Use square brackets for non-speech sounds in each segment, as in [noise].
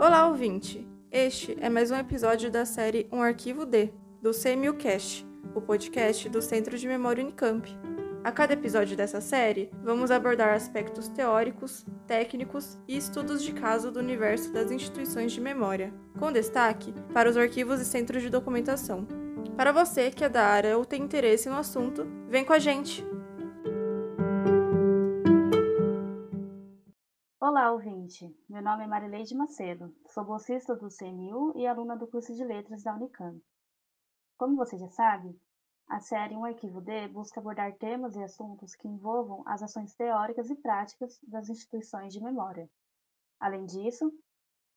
Olá, ouvinte! Este é mais um episódio da série Um Arquivo D, do CMUcast, o podcast do Centro de Memória Unicamp. A cada episódio dessa série, vamos abordar aspectos teóricos, técnicos e estudos de caso do universo das instituições de memória, com destaque para os arquivos e centros de documentação. Para você que é da área ou tem interesse no assunto, vem com a gente! Ouvinte. Meu nome é Marileide Macedo, sou bolsista do CMU e aluna do curso de Letras da Unicamp. Como você já sabe, a série Um Arquivo D busca abordar temas e assuntos que envolvam as ações teóricas e práticas das instituições de memória. Além disso,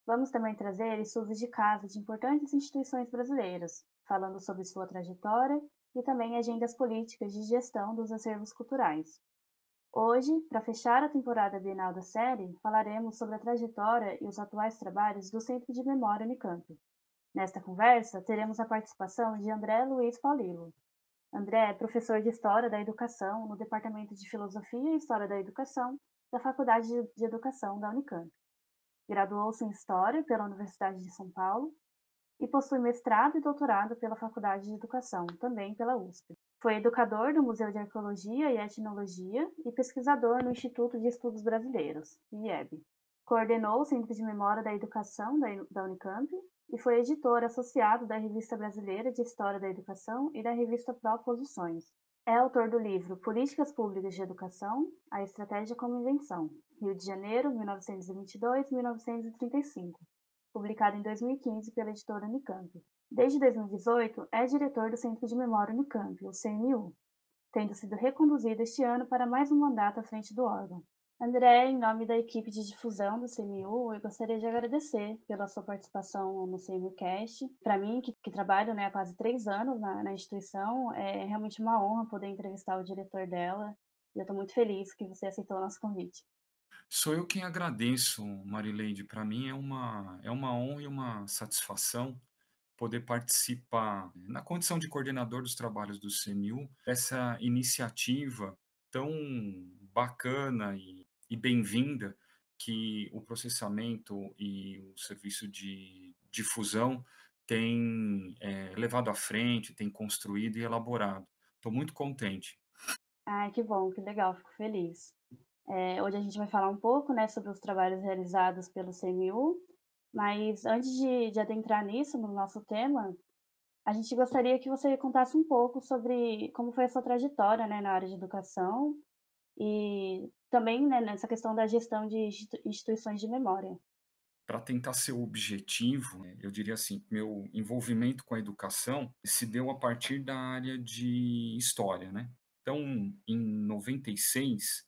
vamos também trazer estudos de caso de importantes instituições brasileiras, falando sobre sua trajetória e também agendas políticas de gestão dos acervos culturais. Hoje, para fechar a temporada bienal da série, falaremos sobre a trajetória e os atuais trabalhos do Centro de Memória Unicamp. Nesta conversa, teremos a participação de André Luiz Paulilo. André é professor de História da Educação no Departamento de Filosofia e História da Educação da Faculdade de Educação da Unicamp. Graduou-se em História pela Universidade de São Paulo e possui mestrado e doutorado pela Faculdade de Educação, também pela USP. Foi educador do Museu de Arqueologia e Etnologia e pesquisador no Instituto de Estudos Brasileiros, IEB. Coordenou o Centro de Memória da Educação da Unicamp e foi editor associado da Revista Brasileira de História da Educação e da revista Proposições. É autor do livro Políticas Públicas de Educação, a Estratégia como Invenção, Rio de Janeiro, 1922-1935, publicado em 2015 pela editora Unicamp. Desde 2018, é diretor do Centro de Memória Unicamp, o CMU, tendo sido reconduzido este ano para mais um mandato à frente do órgão. André, em nome da equipe de difusão do CMU, eu gostaria de agradecer pela sua participação no CMUcast. Para mim, que, que trabalho né, há quase três anos na, na, instituição, é realmente uma honra poder entrevistar o diretor dela. E eu estou muito feliz que você aceitou o nosso convite. Sou eu quem agradeço, Marileide. Para mim é uma, é uma honra e uma satisfação poder participar, na condição de coordenador dos trabalhos do CMU, dessa iniciativa tão bacana e, e bem-vinda que o processamento e o serviço de difusão tem é, levado à frente, tem construído e elaborado. Estou muito contente. Ai, que bom, que legal, fico feliz. É, hoje a gente vai falar um pouco né, sobre os trabalhos realizados pelo CMU mas antes de, de adentrar nisso, no nosso tema, a gente gostaria que você contasse um pouco sobre como foi a sua trajetória né, na área de educação e também né, nessa questão da gestão de instituições de memória. Para tentar ser objetivo, né, eu diria assim, meu envolvimento com a educação se deu a partir da área de história, né? Então, em 96,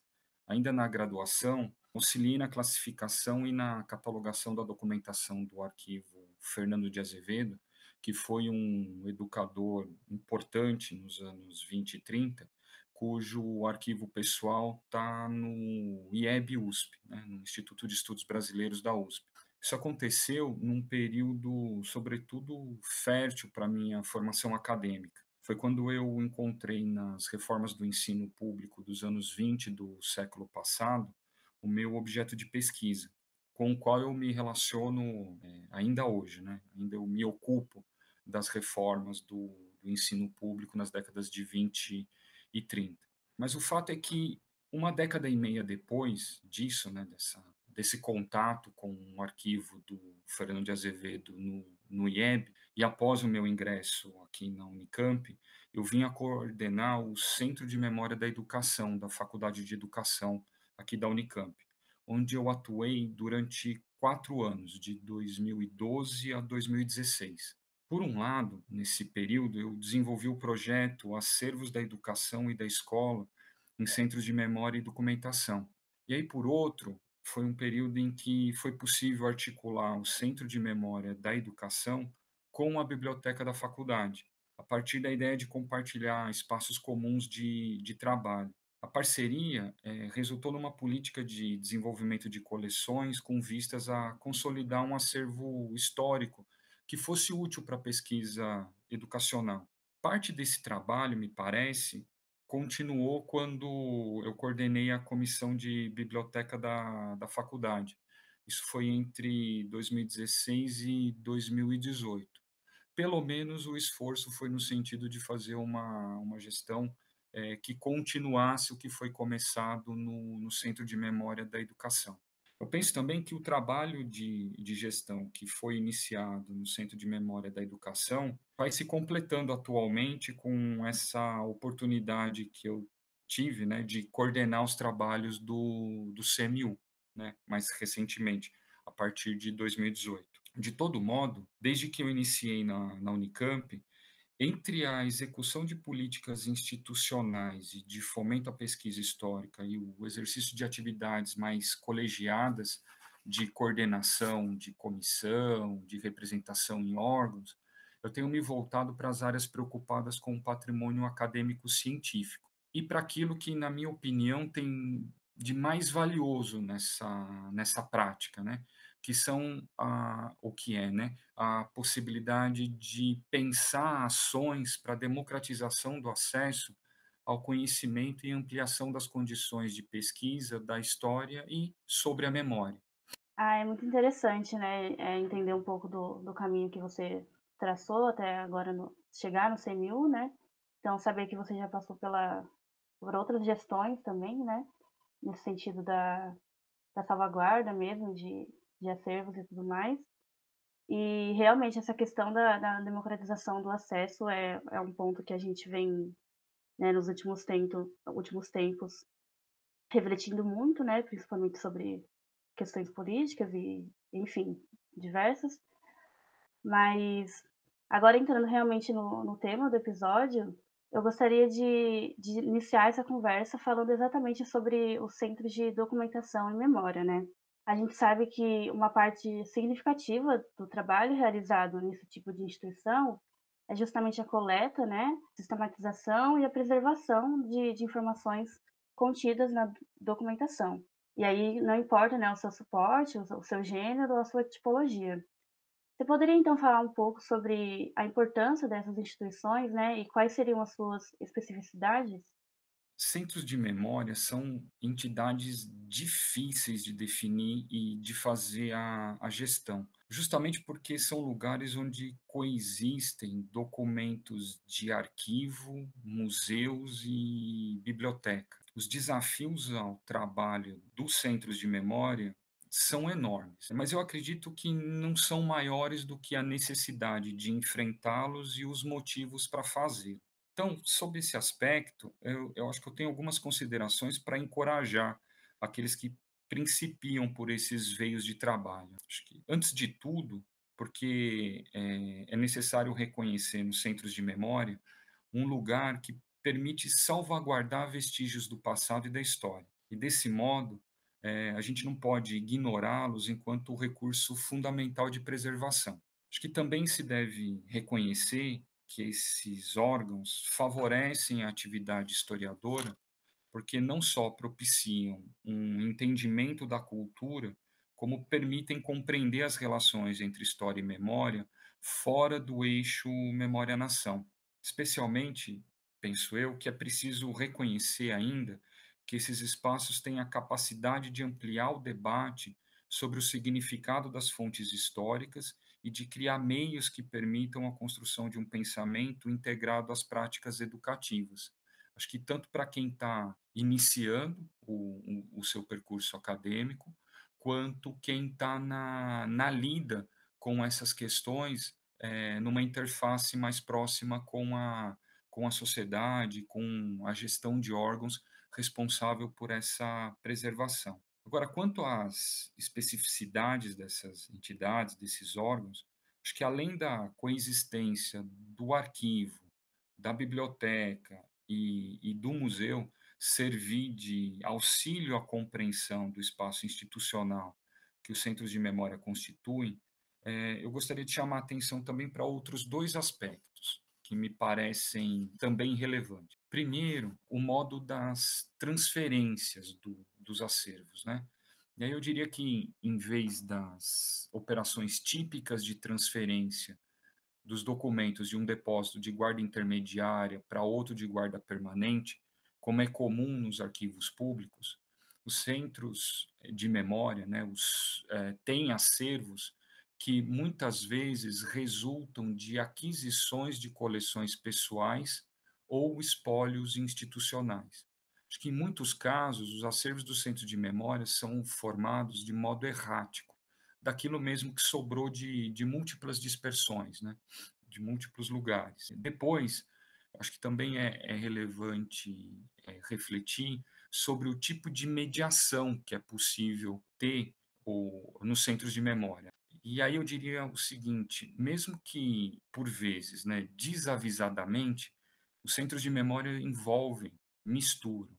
ainda na graduação, auxilie na classificação e na catalogação da documentação do arquivo Fernando de Azevedo, que foi um educador importante nos anos 20 e 30, cujo arquivo pessoal está no IEB USP, né, no Instituto de Estudos Brasileiros da USP. Isso aconteceu num período, sobretudo, fértil para minha formação acadêmica. Foi quando eu encontrei nas reformas do ensino público dos anos 20 do século passado o meu objeto de pesquisa, com o qual eu me relaciono é, ainda hoje, né? Ainda eu me ocupo das reformas do, do ensino público nas décadas de 20 e 30. Mas o fato é que uma década e meia depois disso, né, dessa, desse contato com o arquivo do Fernando de Azevedo no, no IEB, e após o meu ingresso aqui na Unicamp, eu vim a coordenar o Centro de Memória da Educação da Faculdade de Educação aqui da Unicamp, onde eu atuei durante quatro anos, de 2012 a 2016. Por um lado, nesse período, eu desenvolvi o projeto Acervos da Educação e da Escola em Centros de Memória e Documentação. E aí, por outro, foi um período em que foi possível articular o Centro de Memória da Educação com a biblioteca da faculdade, a partir da ideia de compartilhar espaços comuns de, de trabalho. A parceria é, resultou numa política de desenvolvimento de coleções com vistas a consolidar um acervo histórico que fosse útil para a pesquisa educacional. Parte desse trabalho, me parece, continuou quando eu coordenei a comissão de biblioteca da, da faculdade, Isso foi entre 2016 e 2018. Pelo menos o esforço foi no sentido de fazer uma, uma gestão é, que continuasse o que foi começado no, no Centro de Memória da Educação. Eu penso também que o trabalho de, de gestão que foi iniciado no Centro de Memória da Educação vai se completando atualmente com essa oportunidade que eu tive né, de coordenar os trabalhos do, do CMU, né, mais recentemente, a partir de 2018. De todo modo, desde que eu iniciei na, na Unicamp, entre a execução de políticas institucionais e de fomento à pesquisa histórica e o exercício de atividades mais colegiadas de coordenação, de comissão, de representação em órgãos, eu tenho me voltado para as áreas preocupadas com o patrimônio acadêmico científico e para aquilo que, na minha opinião, tem de mais valioso nessa, nessa prática, né? Que são a, o que é, né? A possibilidade de pensar ações para democratização do acesso ao conhecimento e ampliação das condições de pesquisa da história e sobre a memória. Ah, é muito interessante, né? É entender um pouco do, do caminho que você traçou até agora no, chegar no CMU, né? Então, saber que você já passou pela, por outras gestões também, né? Nesse sentido da, da salvaguarda mesmo, de de acervos e tudo mais. E realmente essa questão da, da democratização do acesso é, é um ponto que a gente vem né, nos últimos, tento, últimos tempos refletindo muito, né, principalmente sobre questões políticas e, enfim, diversas. Mas agora entrando realmente no, no tema do episódio, eu gostaria de, de iniciar essa conversa falando exatamente sobre os centros de documentação e memória, né? A gente sabe que uma parte significativa do trabalho realizado nesse tipo de instituição é justamente a coleta, né, sistematização e a preservação de, de informações contidas na documentação. E aí não importa né, o seu suporte, o seu gênero ou a sua tipologia. Você poderia então falar um pouco sobre a importância dessas instituições né, e quais seriam as suas especificidades? Centros de memória são entidades difíceis de definir e de fazer a, a, gestão, justamente porque são lugares onde coexistem documentos de arquivo, museus e biblioteca. Os desafios ao trabalho dos centros de memória são enormes, mas eu acredito que não são maiores do que a necessidade de enfrentá-los e os motivos para fazê-lo. Então, sobre esse aspecto, eu, eu acho que eu tenho algumas considerações para encorajar aqueles que principiam por esses veios de trabalho. Acho que, antes de tudo, porque é, é necessário reconhecer nos centros de memória um lugar que permite salvaguardar vestígios do passado e da história. E desse modo, é, a gente não pode ignorá-los enquanto recurso fundamental de preservação. Acho que também se deve reconhecer que esses órgãos favorecem a atividade historiadora, porque não só propiciam um entendimento da cultura, como permitem compreender as relações entre história e memória fora do eixo memória-nação. Especialmente, penso eu, que é preciso reconhecer ainda que esses espaços têm a capacidade de ampliar o debate sobre o significado das fontes históricas e de criar meios que permitam a construção de um pensamento integrado às práticas educativas. Acho que tanto para quem está iniciando o, o, o, seu percurso acadêmico, quanto quem está na, na lida com essas questões é, numa interface mais próxima com a, com a sociedade, com a gestão de órgãos responsável por essa preservação. Agora, quanto às especificidades dessas entidades, desses órgãos, acho que além da coexistência do arquivo, da biblioteca e, e do museu servir de auxílio à compreensão do espaço institucional que os centros de memória constituem, é, eu gostaria de chamar a atenção também para outros dois aspectos que me parecem também relevantes. Primeiro, o modo das transferências do, dos acervos, né? E aí eu diria que, em vez das operações típicas de transferência dos documentos de um depósito de guarda intermediária para outro de guarda permanente, como é comum nos arquivos públicos, os centros de memória né, os, é, têm acervos que muitas vezes resultam de aquisições de coleções pessoais ou espólios institucionais. Acho que em muitos casos os acervos do centro de memória são formados de modo errático, daquilo mesmo que sobrou de, de múltiplas dispersões, né? de múltiplos lugares. Depois, acho que também é, é relevante é, refletir sobre o tipo de mediação que é possível ter ou, nos centros de memória. E aí eu diria o seguinte: mesmo que, por vezes, né, desavisadamente, os centros de memória envolvem, misturam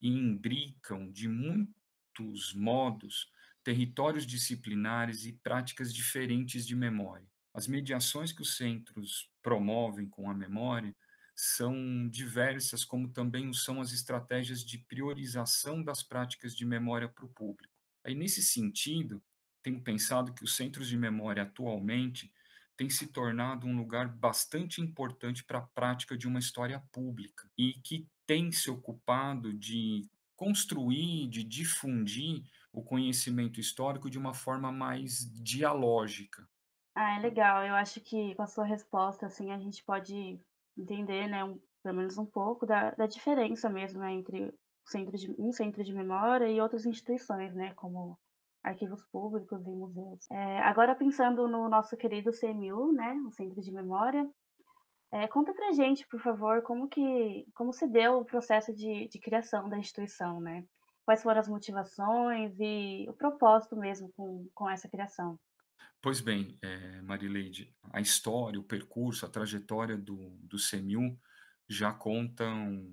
e imbricam de muitos modos territórios disciplinares e práticas diferentes de memória. As mediações que os centros promovem com a memória são diversas, como também são as estratégias de priorização das práticas de memória para o público. Aí, nesse sentido, tenho pensado que os centros de memória atualmente tem se tornado um lugar bastante importante para a prática de uma história pública e que tem se ocupado de construir, de difundir o conhecimento histórico de uma forma mais dialógica. Ah, é legal. Eu acho que com a sua resposta, assim, a gente pode entender, né, um, pelo menos um pouco da, da diferença mesmo, né, entre centro de, um centro de memória e outras instituições, né, como arquivos públicos e museus. É, agora pensando no nosso querido CMU, né, o Centro de Memória, é, conta pra gente, por favor, como que como se deu o processo de, de criação da instituição, né? Quais foram as motivações e o propósito mesmo com, com essa criação? Pois bem, é, Marileide, a história, o percurso, a trajetória do, do CMU já contam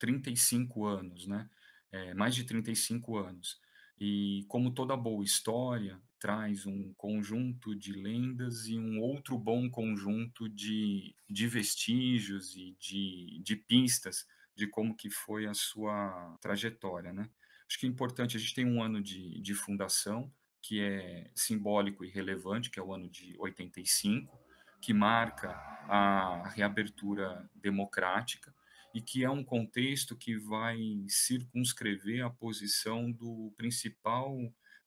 35 anos, né? É, mais de 35 anos. E como toda boa história, traz um conjunto de lendas e um outro bom conjunto de, de vestígios e de, de pistas de como que foi a sua trajetória, né? Acho que é importante, a gente tem um ano de, de fundação, que é simbólico e relevante, que é o ano de 85, que marca a reabertura democrática, e que é um contexto que vai circunscrever a posição do principal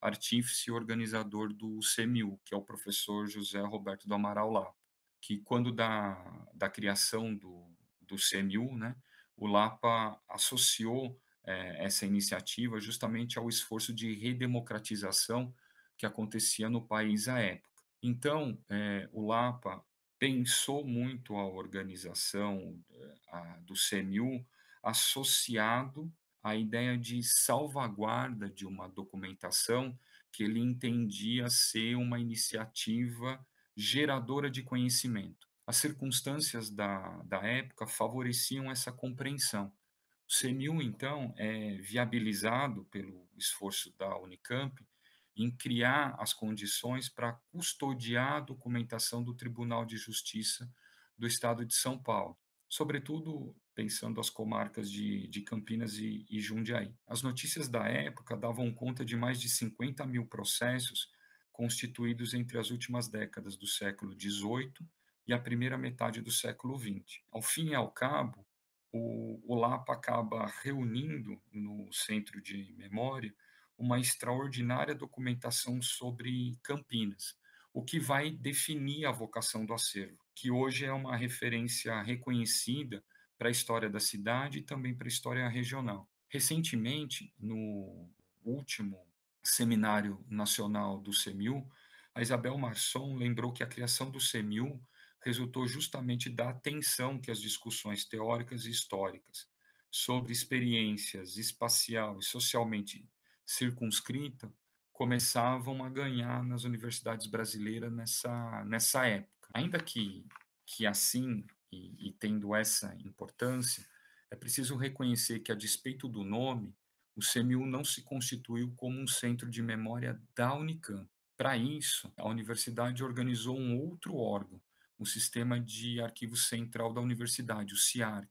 artífice organizador do CMU, que é o professor José Roberto do Amaral Lapa, que quando da, da criação do, do CMU, né, o Lapa associou é, essa iniciativa justamente ao esforço de redemocratização que acontecia no país à época. Então, é, o Lapa pensou muito a organização eh, a, do CMU associado à ideia de salvaguarda de uma documentação que ele entendia ser uma iniciativa geradora de conhecimento. As circunstâncias da, da época favoreciam essa compreensão. O CMU, então, é viabilizado pelo esforço da Unicamp em criar as condições para custodiar a documentação do Tribunal de Justiça do Estado de São Paulo, sobretudo pensando as comarcas de, de Campinas e, e Jundiaí. As notícias da época davam conta de mais de 50 mil processos constituídos entre as últimas décadas do século XVIII e a primeira metade do século XX. Ao fim e ao cabo, o, o LAPA acaba reunindo no Centro de Memória uma extraordinária documentação sobre Campinas, o que vai definir a vocação do acervo, que hoje é uma referência reconhecida para a história da cidade e também para a história regional. Recentemente, no último seminário nacional do CEMIL, a Isabel Marçom lembrou que a criação do CEMIL resultou justamente da atenção que as discussões teóricas e históricas sobre experiências espacial e socialmente circunscrita começavam a ganhar nas universidades brasileiras nessa, nessa época. Ainda que, que assim, e, e tendo essa importância, é preciso reconhecer que, a despeito do nome, o CMU não se constituiu como um centro de memória da Unicamp. Para isso, a universidade organizou um outro órgão, o Sistema de Arquivo Central da Universidade, o CIARC.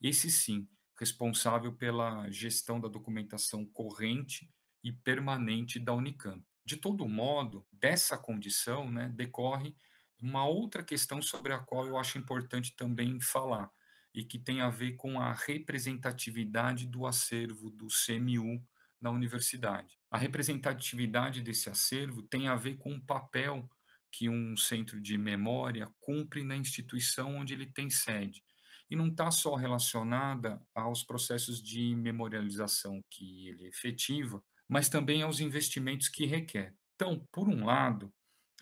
Esse sim, responsável pela gestão da documentação corrente e permanente da Unicamp. De todo modo, dessa condição né, decorre uma outra questão sobre a qual eu acho importante também falar, e que tem a ver com a representatividade do acervo do CMU na universidade. A representatividade desse acervo tem a ver com o papel que um centro de memória cumpre na instituição onde ele tem sede. E não está só relacionada aos processos de memorialização que ele efetiva, mas também aos investimentos que requer. Então, por um lado,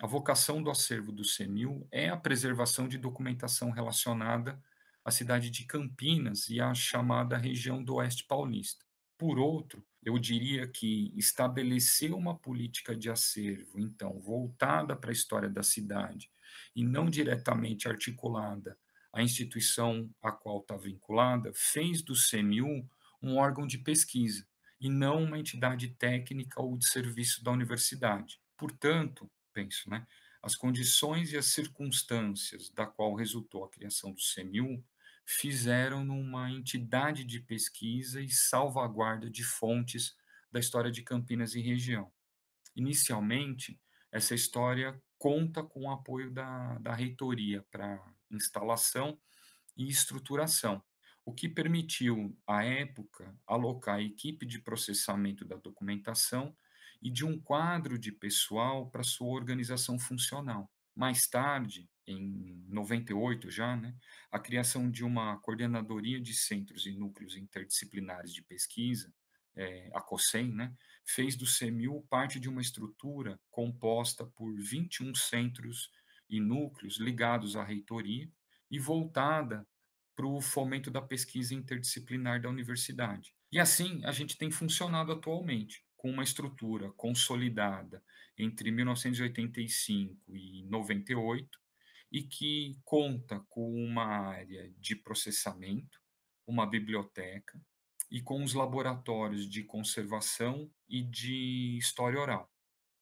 a vocação do acervo do CEMIL é a preservação de documentação relacionada à cidade de Campinas e à chamada região do Oeste Paulista. Por outro, eu diria que estabelecer uma política de acervo, então, voltada para a história da cidade e não diretamente articulada à instituição a qual está vinculada, fez do CMU um órgão de pesquisa e não uma entidade técnica ou de serviço da universidade. Portanto, penso, né, as condições e as circunstâncias da qual resultou a criação do CMU fizeram numa entidade de pesquisa e salvaguarda de fontes da história de Campinas e região. Inicialmente, essa história conta com o apoio da, da reitoria para instalação e estruturação, o que permitiu, à época, alocar a equipe de processamento da documentação e de um quadro de pessoal para sua organização funcional. Mais tarde, em 98 já, né, a criação de uma coordenadoria de centros e núcleos interdisciplinares de pesquisa, é, a COSEM, né, fez do CEMIL parte de uma estrutura composta por 21 centros e núcleos ligados à reitoria e voltada para o fomento da pesquisa interdisciplinar da universidade. E assim a gente tem funcionado atualmente, com uma estrutura consolidada entre 1985 e 98, e que conta com uma área de processamento, uma biblioteca e com os laboratórios de conservação e de história oral.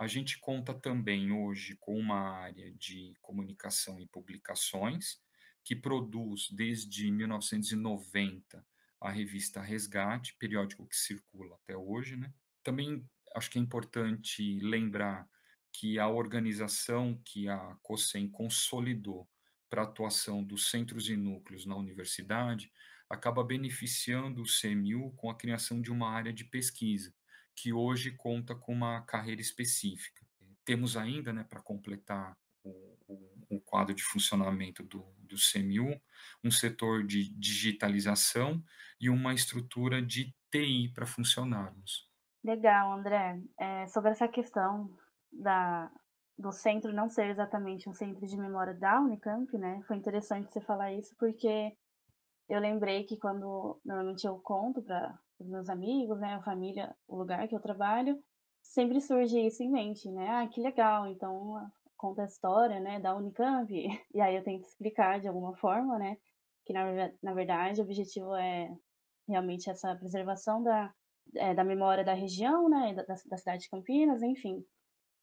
A gente conta também hoje com uma área de comunicação e publicações, que produz desde 1990 a revista Resgate, periódico que circula até hoje. Né? Também acho que é importante lembrar que a organização que a COSEM consolidou para a atuação dos centros e núcleos na universidade acaba beneficiando o CMU com a criação de uma área de pesquisa, que hoje conta com uma carreira específica. Temos ainda, né, para completar o, o, o, quadro de funcionamento do, do CMU, um setor de digitalização e uma estrutura de TI para funcionarmos. Legal, André. É, sobre essa questão da, do centro não ser exatamente um centro de memória da Unicamp, né? Foi interessante você falar isso, porque eu lembrei que quando normalmente eu conto para os meus amigos, né, a família, o lugar que eu trabalho, sempre surge isso em mente, né? Ah, que legal, então conta a história, né, da Unicamp, [laughs] e aí eu tento explicar de alguma forma, né, que na, na verdade o objetivo é realmente essa preservação da, é, da memória da região, né, da, da cidade de Campinas, enfim.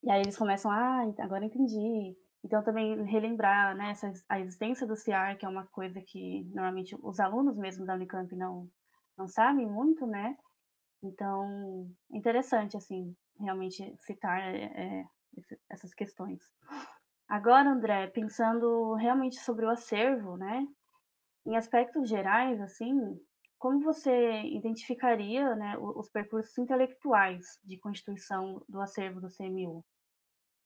E aí eles começam, ah, agora entendi. Então também relembrar, né, essa, a existência do CIAR, que é uma coisa que normalmente os alunos mesmo da Unicamp não, não sabem muito, né? Então, interessante, assim, realmente citar é, essas questões. Agora, André, pensando realmente sobre o acervo, né? Em aspectos gerais, assim, como você identificaria né, os percursos intelectuais de constituição do acervo do CMU?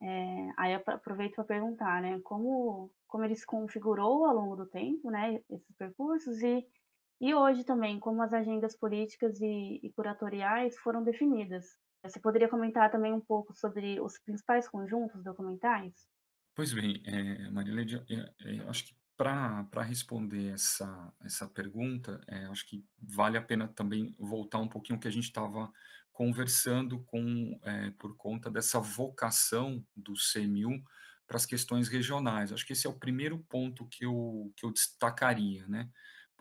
É, aí aproveito para perguntar, né, como, como ele se configurou ao longo do tempo, né, esses percursos, e, e hoje também, como as agendas políticas e, e curatoriais foram definidas. Você poderia comentar também um pouco sobre os principais conjuntos documentais? Pois bem, é, Marilene, é, é, acho que para responder essa, essa pergunta, é, acho que vale a pena também voltar um pouquinho que a gente estava conversando com é, por conta dessa vocação do CMU para as questões regionais. Acho que esse é o primeiro ponto que eu, que eu destacaria, né?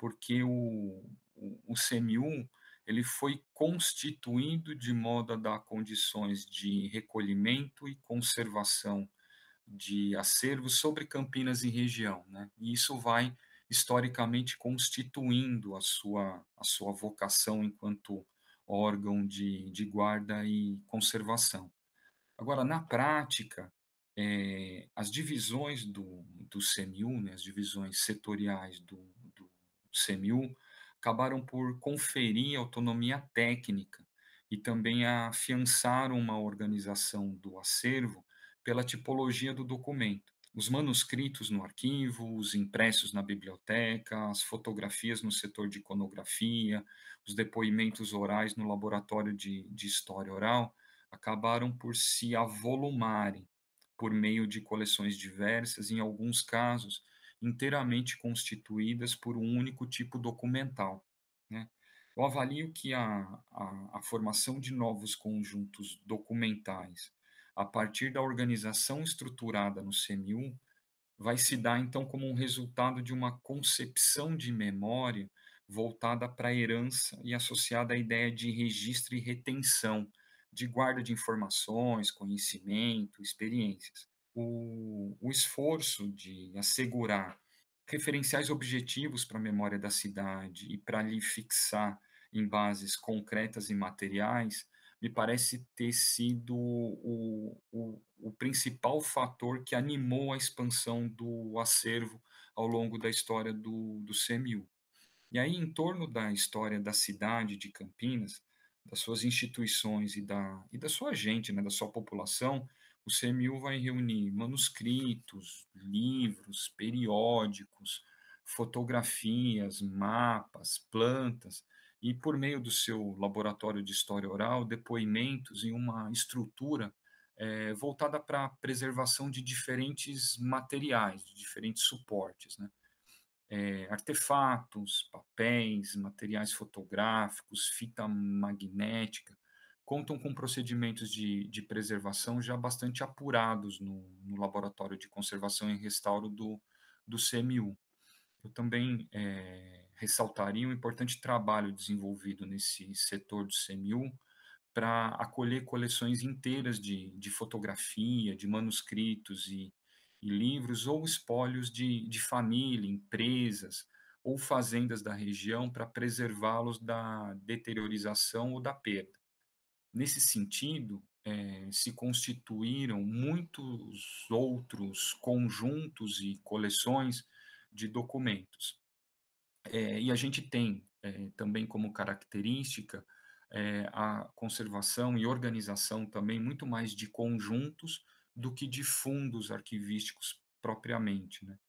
Porque o, o, o CMU ele foi constituído de modo a dar condições de recolhimento e conservação de acervos sobre Campinas e região, né? E isso vai historicamente constituindo a sua a sua vocação enquanto órgão de, de guarda e conservação. Agora, na prática, é, as divisões do, do CMU, né, as divisões setoriais do CMU, acabaram por conferir autonomia técnica e também afiançaram uma organização do acervo pela tipologia do documento. Os manuscritos no arquivo, os impressos na biblioteca, as fotografias no setor de iconografia, os depoimentos orais no laboratório de, de história oral acabaram por se avolumarem por meio de coleções diversas, em alguns casos, inteiramente constituídas por um único tipo documental. Né? Eu avalio que a, a, a formação de novos conjuntos documentais, a partir da organização estruturada no CMU, vai se dar então como um resultado de uma concepção de memória voltada para a herança e associada à ideia de registro e retenção, de guarda de informações, conhecimento, experiências. O, o esforço de assegurar referenciais objetivos para a memória da cidade e para lhe fixar em bases concretas e materiais, me parece ter sido o, o, o, principal fator que animou a expansão do acervo ao longo da história do, do CMU. E aí, em torno da história da cidade de Campinas, das suas instituições e da, e da sua gente, né, da sua população, o CMU vai reunir manuscritos, livros, periódicos, fotografias, mapas, plantas, e por meio do seu laboratório de história oral, depoimentos em uma estrutura é, voltada para a preservação de diferentes materiais, de diferentes suportes, né? é, artefatos, papéis, materiais fotográficos, fita magnética, contam com procedimentos de, de preservação já bastante apurados no, no, Laboratório de Conservação e Restauro do, do CMU. Eu também é, ressaltaria um importante trabalho desenvolvido nesse setor do CMU para acolher coleções inteiras de, de fotografia, de manuscritos e, e livros ou espólios de, de família, empresas ou fazendas da região para preservá-los da deteriorização ou da perda. Nesse sentido, é, se constituíram muitos outros conjuntos e coleções de documentos. É, e a gente tem é, também como característica a conservação e organização também muito mais de conjuntos do que de fundos arquivísticos propriamente. Né?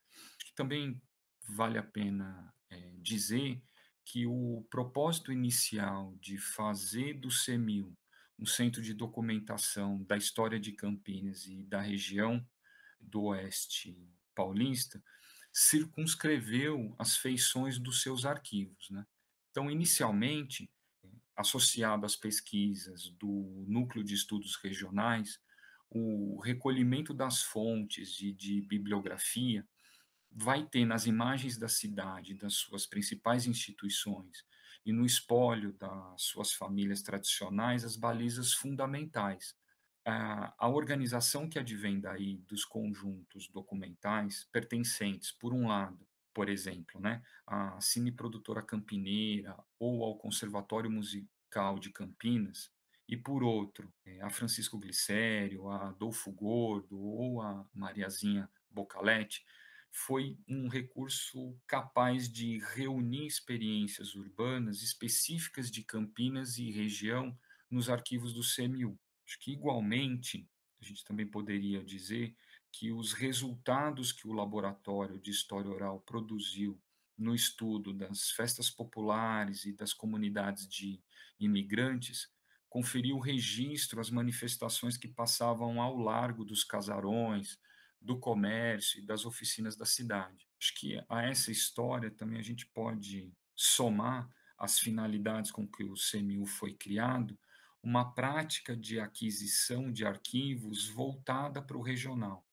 Também vale a pena dizer que o propósito inicial de fazer do CEMIL um centro de documentação da história de Campinas e da região do Oeste paulista circunscreveu as feições dos seus arquivos. Né? Então, inicialmente, associado às pesquisas do Núcleo de Estudos Regionais, o recolhimento das fontes e de bibliografia vai ter nas imagens da cidade, das suas principais instituições e no espólio das suas famílias tradicionais as balizas fundamentais. A, organização que advém daí dos conjuntos documentais pertencentes, por um lado, por exemplo, né, à cineprodutora campineira ou ao Conservatório Musical de Campinas, e por outro, eh, a Francisco Glicério, a Adolfo Gordo ou a Mariazinha Bocaletti, foi um recurso capaz de reunir experiências urbanas específicas de Campinas e região nos arquivos do CMU. Acho que, igualmente, a gente também poderia dizer que os resultados que o Laboratório de História Oral produziu no estudo das festas populares e das comunidades de imigrantes conferiu registro às manifestações que passavam ao largo dos casarões, do comércio e das oficinas da cidade. Acho que a essa história também a gente pode somar as finalidades com que o CMU foi criado, uma prática de aquisição de arquivos voltada para o regional.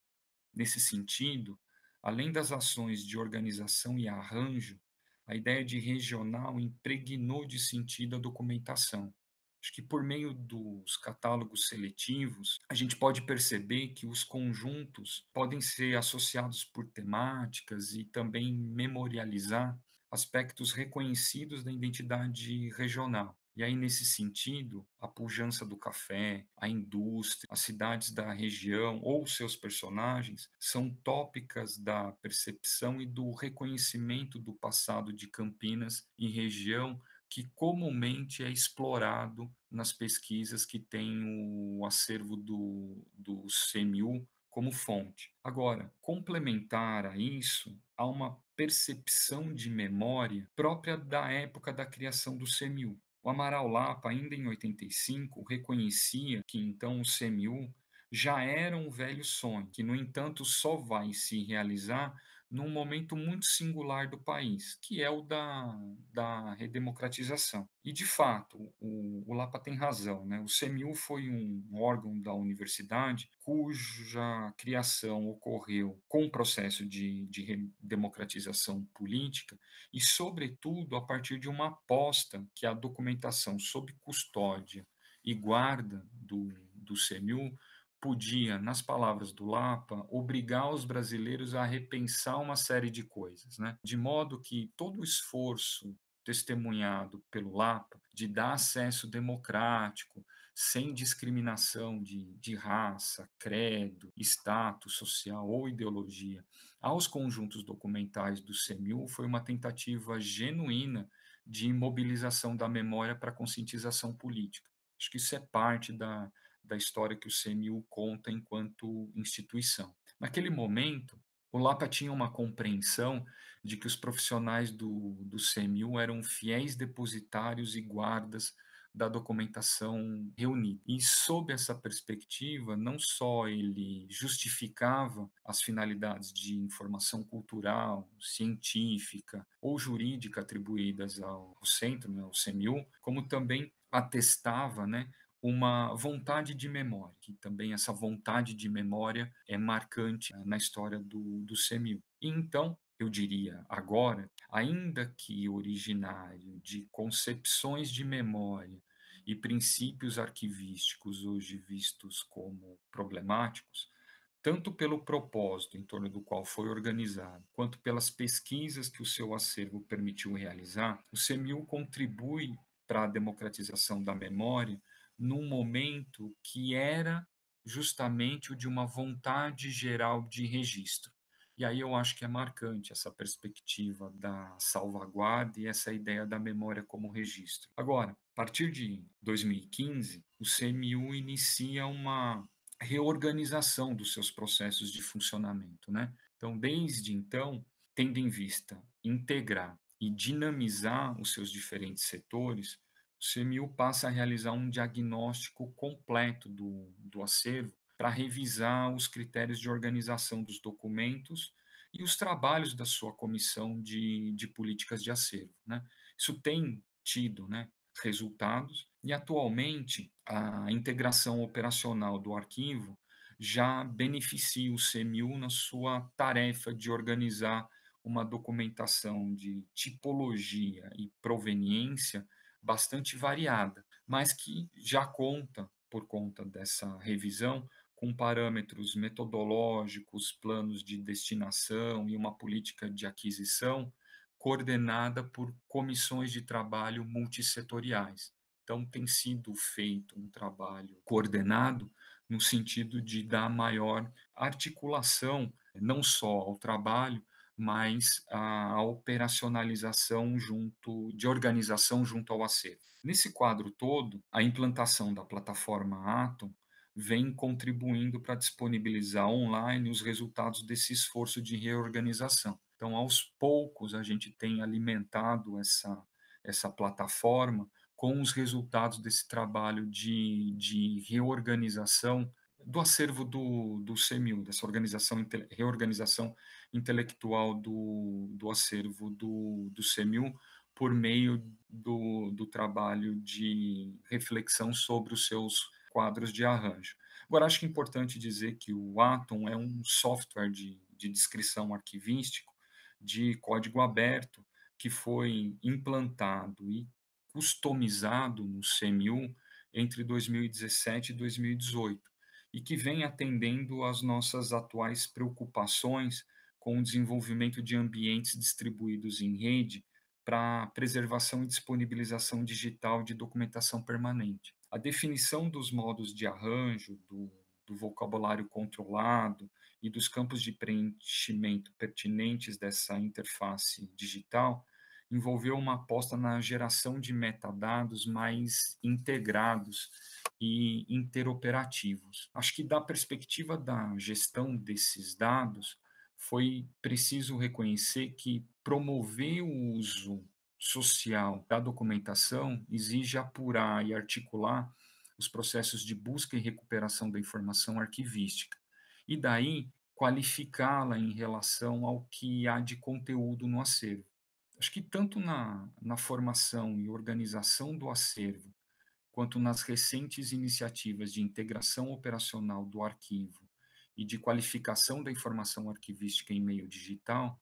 Nesse sentido, além das ações de organização e arranjo, a ideia de regional impregnou de sentido a documentação, Acho que por meio dos catálogos seletivos, a gente pode perceber que os conjuntos podem ser associados por temáticas e também memorializar aspectos reconhecidos da identidade regional. E aí, nesse sentido, a pujança do café, a indústria, as cidades da região ou seus personagens são tópicas da percepção e do reconhecimento do passado de Campinas e região que comumente é explorado nas pesquisas que tem o acervo do, do CMU como fonte. Agora, complementar a isso, há uma percepção de memória própria da época da criação do CMU. O Amaral Lapa, ainda em 85, reconhecia que então o CMU já era um velho sonho, que, no entanto, só vai se realizar num momento muito singular do país, que é o da, da redemocratização. E, de fato, o, o Lapa tem razão. Né? O CMU foi um órgão da universidade cuja criação ocorreu com o processo de, de democratização política e, sobretudo, a partir de uma aposta que a documentação sob custódia e guarda do, do CMU podia, nas palavras do Lapa, obrigar os brasileiros a repensar uma série de coisas, né? De modo que todo o esforço testemunhado pelo Lapa de dar acesso democrático, sem discriminação de, de raça, credo, status social ou ideologia, aos conjuntos documentais do CEMIL foi uma tentativa genuína de mobilização da memória para conscientização política. Acho que isso é parte da, da história que o CMU conta enquanto instituição. Naquele momento, o Lapa tinha uma compreensão de que os profissionais do, do CMU eram fiéis depositários e guardas da documentação reunida. E sob essa perspectiva, não só ele justificava as finalidades de informação cultural, científica ou jurídica atribuídas ao centro, né, ao CMU, como também atestava né, uma vontade de memória, que também essa vontade de memória é marcante na história do, do CEMIL. E então, eu diria agora, ainda que originário de concepções de memória e princípios arquivísticos hoje vistos como problemáticos, tanto pelo propósito em torno do qual foi organizado, quanto pelas pesquisas que o seu acervo permitiu realizar, o CEMIL contribui para a democratização da memória num momento que era justamente o de uma vontade geral de registro. E aí eu acho que é marcante essa perspectiva da salvaguarda e essa ideia da memória como registro. Agora, a partir de 2015, o CMU inicia uma reorganização dos seus processos de funcionamento, né? Então, desde então, tendo em vista integrar e dinamizar os seus diferentes setores, o CMU passa a realizar um diagnóstico completo do, do acervo para revisar os critérios de organização dos documentos e os trabalhos da sua comissão de, de políticas de acervo. Né? Isso tem tido né, resultados e, atualmente, a integração operacional do arquivo já beneficia o CMU na sua tarefa de organizar uma documentação de tipologia e proveniência bastante variada, mas que já conta, por conta dessa revisão, com parâmetros metodológicos, planos de destinação e uma política de aquisição coordenada por comissões de trabalho multissetoriais. Então, tem sido feito um trabalho coordenado no sentido de dar maior articulação, não só ao trabalho, mas a operacionalização junto de organização junto ao acervo. Nesse quadro todo, a implantação da plataforma Atom vem contribuindo para disponibilizar online os resultados desse esforço de reorganização. Então, aos poucos, a gente tem alimentado essa, essa plataforma com os resultados desse trabalho de, de reorganização do acervo do, do CMU, dessa organização, reorganização intelectual do, do acervo do, do CMU, por meio do, do trabalho de reflexão sobre os seus quadros de arranjo. Agora, acho que é importante dizer que o Atom é um software de, de descrição arquivístico de código aberto que foi implantado e customizado no CMU entre 2017 e 2018 e que vem atendendo às nossas atuais preocupações com o desenvolvimento de ambientes distribuídos em rede para preservação e disponibilização digital de documentação permanente. A definição dos modos de arranjo, do, do vocabulário controlado e dos campos de preenchimento pertinentes dessa interface digital envolveu uma aposta na geração de metadados mais integrados e interoperativos. Acho que da perspectiva da gestão desses dados, foi preciso reconhecer que promover o uso social da documentação exige apurar e articular os processos de busca e recuperação da informação arquivística, e daí qualificá-la em relação ao que há de conteúdo no acervo. Acho que tanto na, na formação e organização do acervo, quanto nas recentes iniciativas de integração operacional do arquivo e de qualificação da informação arquivística em meio digital,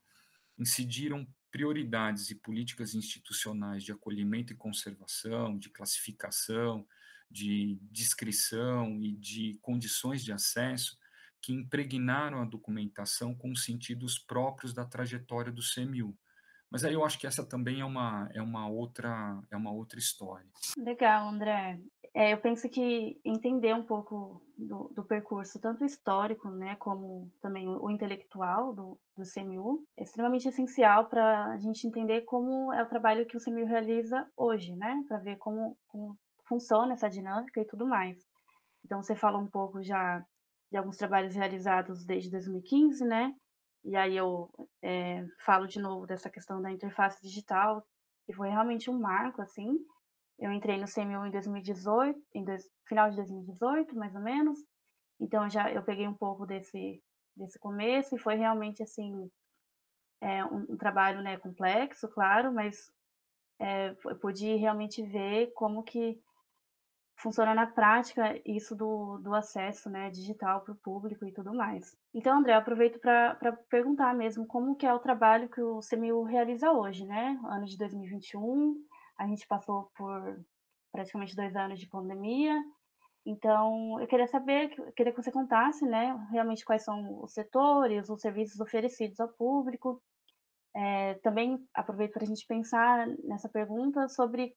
incidiram prioridades e políticas institucionais de acolhimento e conservação, de classificação, de descrição e de condições de acesso que impregnaram a documentação com os sentidos próprios da trajetória do CMU. Mas aí eu acho que essa também é uma, é uma, outra, é uma outra história. Legal, André. É, eu penso que entender um pouco do, do, percurso, tanto histórico, né, como também o intelectual do, do CMU, é extremamente essencial para a gente entender como é o trabalho que o CMU realiza hoje, né, para ver como, como funciona essa dinâmica e tudo mais. Então, você fala um pouco já de alguns trabalhos realizados desde 2015, né, e aí eu é, falo de novo dessa questão da interface digital, que foi realmente um marco, assim. Eu entrei no CMU em 2018, em dois, final de 2018, mais ou menos. Então já eu peguei um pouco desse desse começo e foi realmente assim é, um, um trabalho né complexo, claro, mas é, eu pude realmente ver como que funciona na prática isso do, do acesso né, digital para o público e tudo mais. Então, André, aproveito para perguntar mesmo como que é o trabalho que o CMU realiza hoje, né? Ano de 2021, a gente passou por praticamente dois anos de pandemia, então eu queria saber, queria que você contasse, né, realmente quais são os setores, os serviços oferecidos ao público. É, também aproveito para a gente pensar nessa pergunta sobre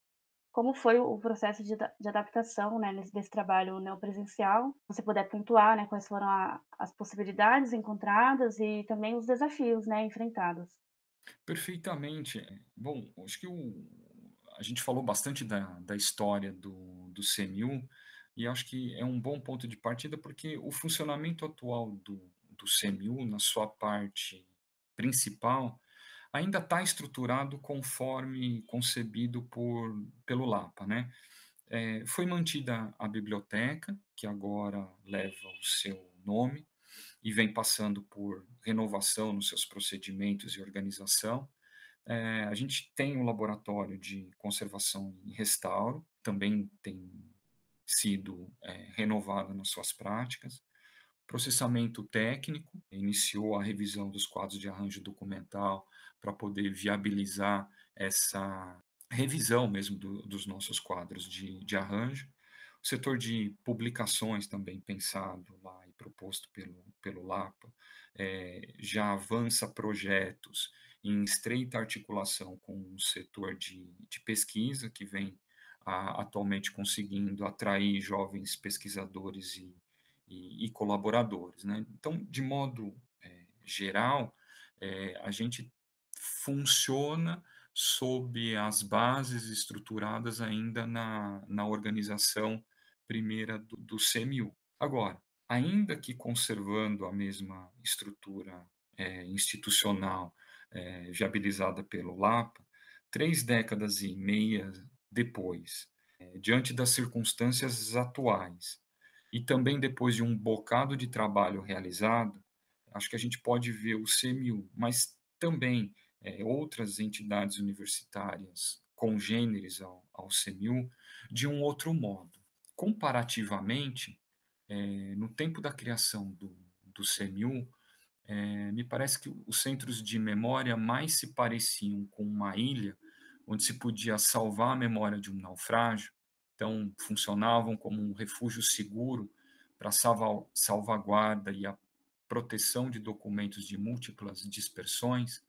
como foi o processo de, de adaptação né, nesse, desse trabalho neopresencial? Se você puder pontuar né, quais foram a, as possibilidades encontradas e também os desafios né, enfrentados. Perfeitamente. Bom, acho que o, a gente falou bastante da, da história do, do CMU e acho que é um bom ponto de partida porque o funcionamento atual do, do CMU, na sua parte principal, ainda está estruturado conforme concebido por, pelo Lapa, né? É, foi mantida a biblioteca, que agora leva o seu nome e vem passando por renovação nos seus procedimentos e organização. É, a gente tem um laboratório de conservação e restauro, também tem sido é, renovado nas suas práticas. Processamento técnico, iniciou a revisão dos quadros de arranjo documental para poder viabilizar essa revisão mesmo do, dos nossos quadros de, de arranjo. O setor de publicações também pensado lá e proposto pelo, pelo LAPA, é, já avança projetos em estreita articulação com o setor de, de pesquisa, que vem a, atualmente conseguindo atrair jovens pesquisadores e, e, e colaboradores. Né? Então, de modo é, geral, é, a gente funciona sob as bases estruturadas ainda na, na organização primeira do, do CMU. Agora, ainda que conservando a mesma estrutura é, institucional é, viabilizada pelo LAPA, três décadas e meia depois, é, diante das circunstâncias atuais, e também depois de um bocado de trabalho realizado, acho que a gente pode ver o CMU, mas também é, outras entidades universitárias congêneres ao, ao CMU de um outro modo. Comparativamente, é, no tempo da criação do, do CMU, é, me parece que os centros de memória mais se pareciam com uma ilha onde se podia salvar a memória de um naufrágio, então funcionavam como um refúgio seguro para salva, salvaguarda e a proteção de documentos de múltiplas dispersões,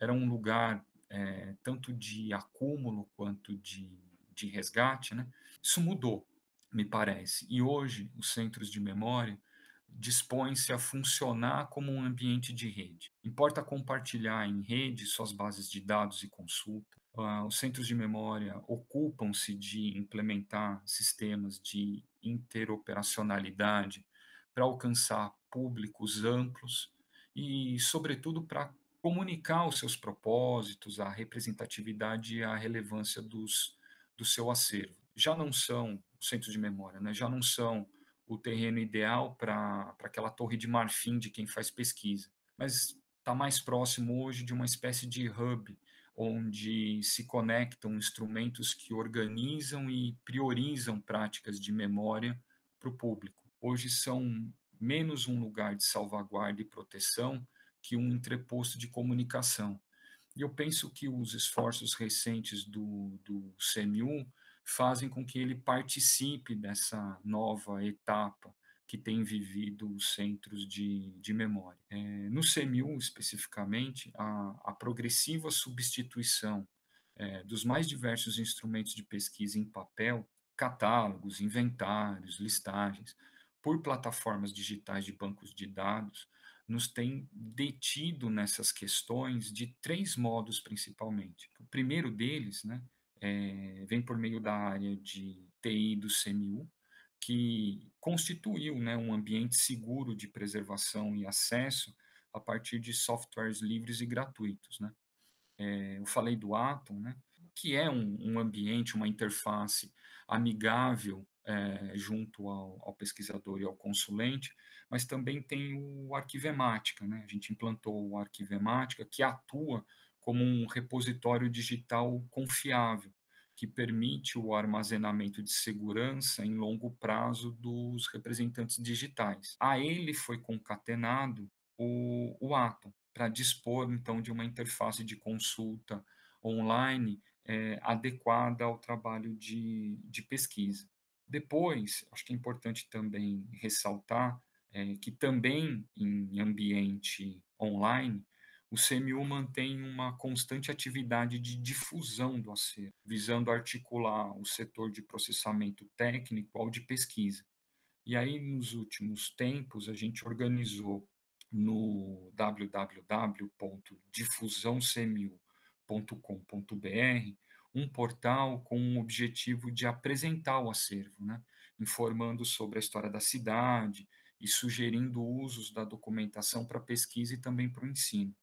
era um lugar é, tanto de acúmulo quanto de, de resgate, né? Isso mudou, me parece. E hoje os centros de memória dispõe-se a funcionar como um ambiente de rede. Importa compartilhar em rede suas bases de dados e consulta. Uh, os centros de memória ocupam-se de implementar sistemas de interoperacionalidade para alcançar públicos amplos e, sobretudo, para comunicar os seus propósitos, a representatividade e a relevância dos, do seu acervo. Já não são centros de memória, né? já não são o terreno ideal para aquela torre de marfim de quem faz pesquisa, mas está mais próximo hoje de uma espécie de hub, onde se conectam instrumentos que organizam e priorizam práticas de memória para o público. Hoje são menos um lugar de salvaguarda e proteção que um entreposto de comunicação. E eu penso que os esforços recentes do, do CMU fazem com que ele participe dessa nova etapa que tem vivido os centros de, de memória. É, no CMU, especificamente, a, a progressiva substituição é, dos mais diversos instrumentos de pesquisa em papel, catálogos, inventários, listagens, por plataformas digitais de bancos de dados, nos tem detido nessas questões de três modos principalmente. O primeiro deles, né, é, vem por meio da área de TI do CMU, que constituiu né, um ambiente seguro de preservação e acesso a partir de softwares livres e gratuitos. Né? É, eu falei do Atom, né, que é um, um ambiente, uma interface amigável é, junto ao, ao, pesquisador e ao consulente, mas também tem o Arquivemática. Né? A gente implantou o Arquivemática, que atua como um repositório digital confiável, que permite o armazenamento de segurança em longo prazo dos representantes digitais. A ele foi concatenado o, o Atom, para dispor, então, de uma interface de consulta online é, adequada ao trabalho de, de pesquisa. Depois, acho que é importante também ressaltar é, que também em ambiente online, o CMU mantém uma constante atividade de difusão do acervo, visando articular o setor de processamento técnico ao de pesquisa. E aí, nos últimos tempos, a gente organizou no www.difusãocmu.com.br um portal com o objetivo de apresentar o acervo, né? informando sobre a história da cidade e sugerindo usos da documentação para pesquisa e também para o ensino.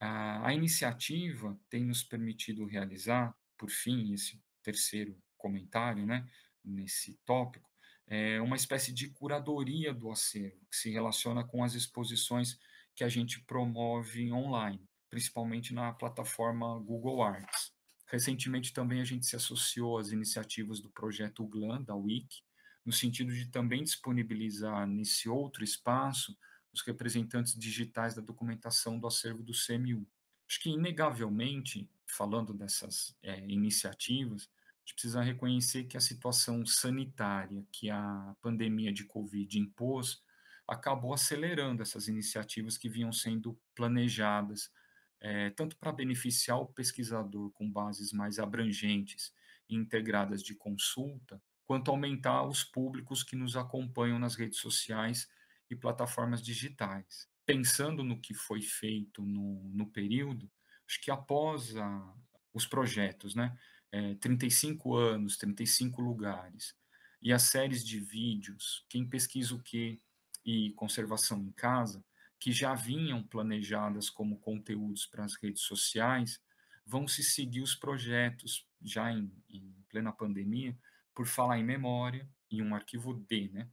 A, a iniciativa tem nos permitido realizar, por fim, esse terceiro comentário, né, nesse tópico, é uma espécie de curadoria do acervo, que se relaciona com as exposições que a gente promove online, principalmente na plataforma Google Arts. Recentemente também a gente se associou às iniciativas do projeto GLAM, da Wiki, no sentido de também disponibilizar nesse outro espaço os representantes digitais da documentação do acervo do CMU. Acho que, inegavelmente, falando dessas é, iniciativas, a gente precisa reconhecer que a situação sanitária que a pandemia de Covid impôs acabou acelerando essas iniciativas que vinham sendo planejadas, é, tanto para beneficiar o pesquisador com bases mais abrangentes e integradas de consulta, quanto aumentar os públicos que nos acompanham nas redes sociais e plataformas digitais. Pensando no que foi feito no, no período, acho que após a, os projetos, né, é, 35 anos, 35 lugares, e as séries de vídeos, quem pesquisa o que e conservação em casa, que já vinham planejadas como conteúdos para as redes sociais, vão se seguir os projetos, já em, em plena pandemia, por falar em memória, em um arquivo D, né?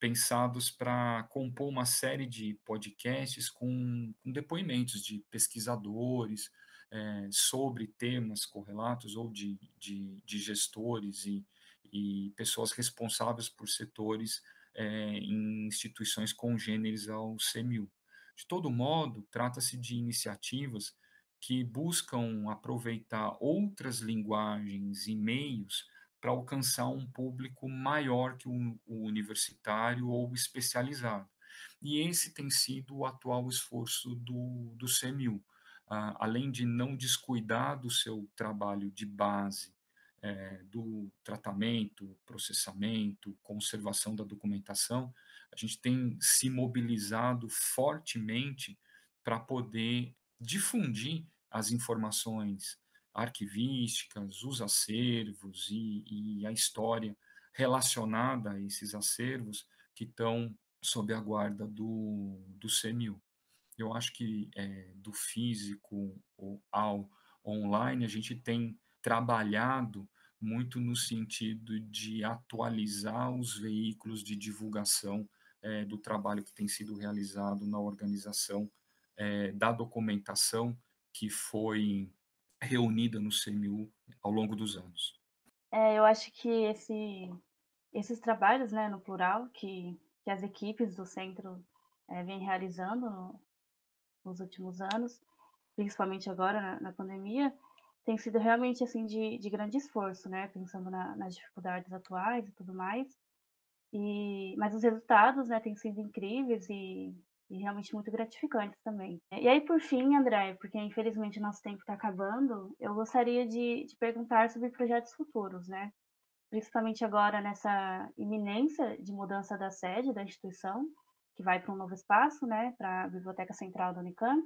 Pensados para compor uma série de podcasts com, com depoimentos de pesquisadores é, sobre temas correlatos ou de, de, de gestores e, e, pessoas responsáveis por setores é, em instituições congêneres ao CMU. De todo modo, trata-se de iniciativas que buscam aproveitar outras linguagens e meios para alcançar um público maior que o, universitário ou especializado. E esse tem sido o atual esforço do, do CMU. Ah, além de não descuidar do seu trabalho de base é, do tratamento, processamento, conservação da documentação, a gente tem se mobilizado fortemente para poder difundir as informações arquivísticas, os acervos e, e a história relacionada a esses acervos que estão sob a guarda do, do CMU. Eu acho que é, do físico ao online, a gente tem trabalhado muito no sentido de atualizar os veículos de divulgação é, do trabalho que tem sido realizado na organização é, da documentação que foi reunida no CMU ao longo dos anos. É, eu acho que esse, esses trabalhos, né, no plural, que, que as equipes do centro é, vêm realizando no, nos últimos anos, principalmente agora na, na, pandemia, tem sido realmente assim de, de grande esforço, né, pensando na, nas dificuldades atuais e tudo mais. E, mas os resultados, né, têm sido incríveis e, e realmente muito gratificantes também. E aí, por fim, André, porque infelizmente nosso tempo está acabando, eu gostaria de, de perguntar sobre projetos futuros, né? Principalmente agora nessa iminência de mudança da sede da instituição, que vai para um novo espaço, né, para a Biblioteca Central da Unicamp.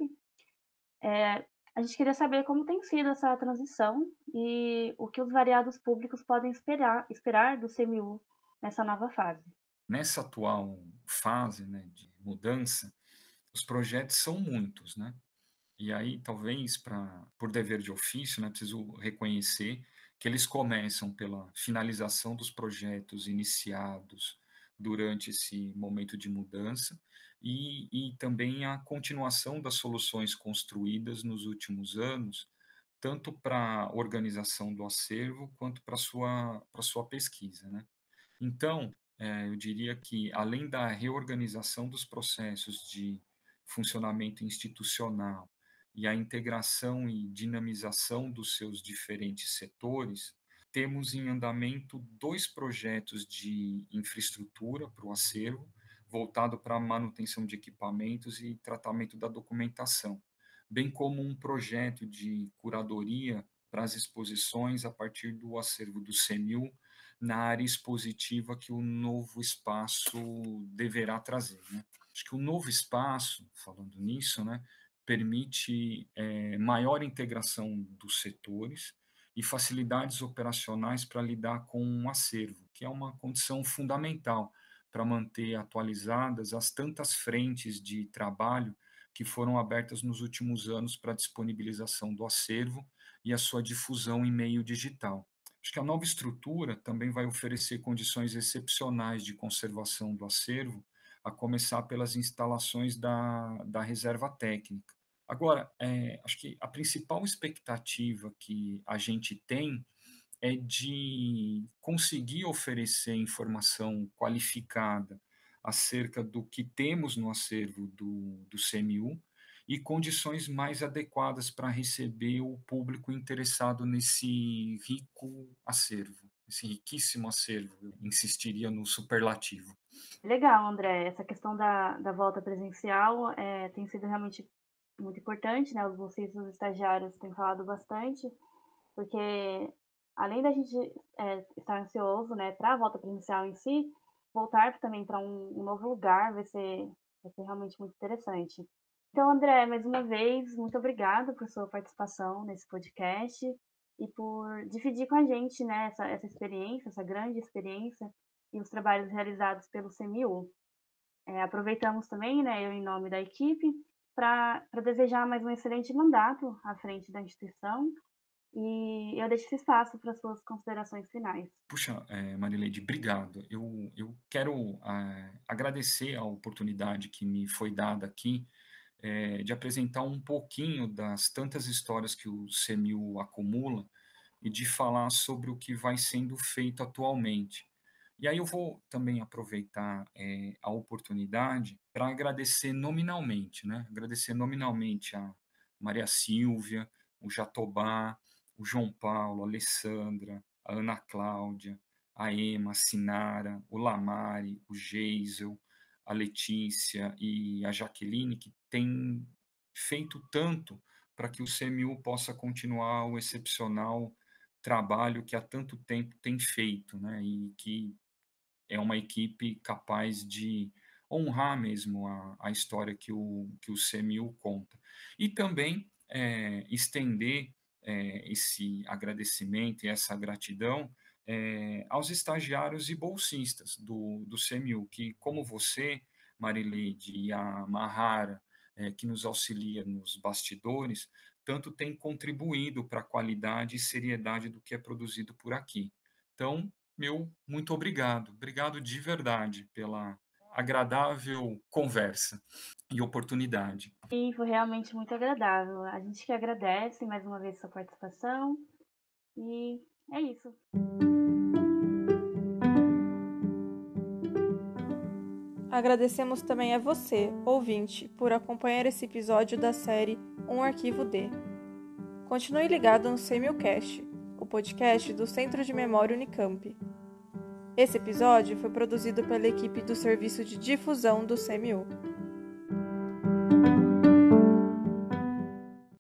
É, a gente queria saber como tem sido essa transição e o que os variados públicos podem esperar, esperar do CMU nessa nova fase. Nessa atual fase né, de mudança, os projetos são muitos, né? E aí, talvez, pra, por dever de ofício, né, preciso reconhecer que eles começam pela finalização dos projetos iniciados durante esse momento de mudança e, e também a continuação das soluções construídas nos últimos anos, tanto para a organização do acervo quanto para sua, sua pesquisa. Né? Então, é, eu diria que, além da reorganização dos processos de funcionamento institucional e a integração e dinamização dos seus diferentes setores, temos em andamento dois projetos de infraestrutura para o acervo, voltado para a manutenção de equipamentos e tratamento da documentação, bem como um projeto de curadoria para as exposições a partir do acervo do CEMIL na área expositiva que o novo espaço deverá trazer. Né? Acho que o novo espaço, falando nisso, né, permite é, maior integração dos setores e facilidades operacionais para lidar com um acervo, que é uma condição fundamental para manter atualizadas as tantas frentes de trabalho que foram abertas nos últimos anos para a disponibilização do acervo e a sua difusão em meio digital. Acho que a nova estrutura também vai oferecer condições excepcionais de conservação do acervo, a começar pelas instalações da, da reserva técnica. Agora, é, acho que a principal expectativa que a gente tem é de conseguir oferecer informação qualificada acerca do que temos no acervo do, do CMU e condições mais adequadas para receber o público interessado nesse rico acervo, esse riquíssimo acervo. Eu insistiria no superlativo. Legal, André. Essa questão da, da volta presencial é, tem sido realmente muito importante, né? Bolsistas os estagiários têm falado bastante, porque além da gente é, estar ansioso, né, para a volta presencial em si, voltar também para um, um, novo lugar vai ser, vai ser realmente muito interessante. Então, André, mais uma vez, muito obrigada por sua participação nesse podcast e por dividir com a gente né, essa, essa experiência, essa grande experiência e os trabalhos realizados pelo CMU. É, aproveitamos também, né, eu em nome da equipe, para desejar mais um excelente mandato à frente da instituição e eu deixo esse espaço para suas considerações finais. Puxa, é, Marileide, obrigado. Eu, eu quero é, agradecer a oportunidade que me foi dada aqui é, de apresentar um pouquinho das tantas histórias que o CEMIL acumula e de falar sobre o que vai sendo feito atualmente. E aí eu vou também aproveitar é, a oportunidade para agradecer nominalmente, né? Agradecer nominalmente a Maria Silvia, o Jatobá, o João Paulo, a Alessandra, a Ana Cláudia, a Ema, a Sinara, o Lamari, o Geisel, a Letícia e a Jaqueline, que têm feito tanto para que o CMU possa continuar o excepcional trabalho que há tanto tempo tem feito, né? E que é uma equipe capaz de honrar mesmo a, a história que o, que o CMU conta. E também é, estender é, esse agradecimento e essa gratidão é, aos estagiários e bolsistas do, do CMU, que, como você, Marileide, e a Mahara, é, que nos auxilia nos bastidores, tanto tem contribuído para a qualidade e seriedade do que é produzido por aqui. Então, meu muito obrigado. Obrigado de verdade pela agradável conversa e oportunidade. E foi realmente muito agradável. A gente que agradece mais uma vez sua participação. E é isso. Agradecemos também a você, ouvinte, por acompanhar esse episódio da série Um Arquivo D. Continue ligado no Semilcast, o podcast do Centro de Memória Unicamp. Esse episódio foi produzido pela equipe do Serviço de Difusão do CMU.